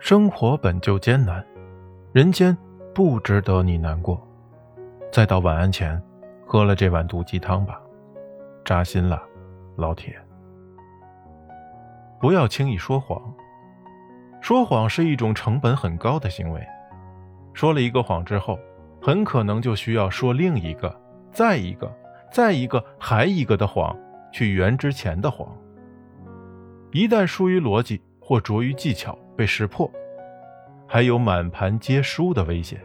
生活本就艰难，人间不值得你难过。再到晚安前，喝了这碗毒鸡汤吧，扎心了，老铁。不要轻易说谎，说谎是一种成本很高的行为。说了一个谎之后，很可能就需要说另一个、再一个、再一个、还一个的谎，去圆之前的谎。一旦疏于逻辑或拙于技巧被识破，还有满盘皆输的危险。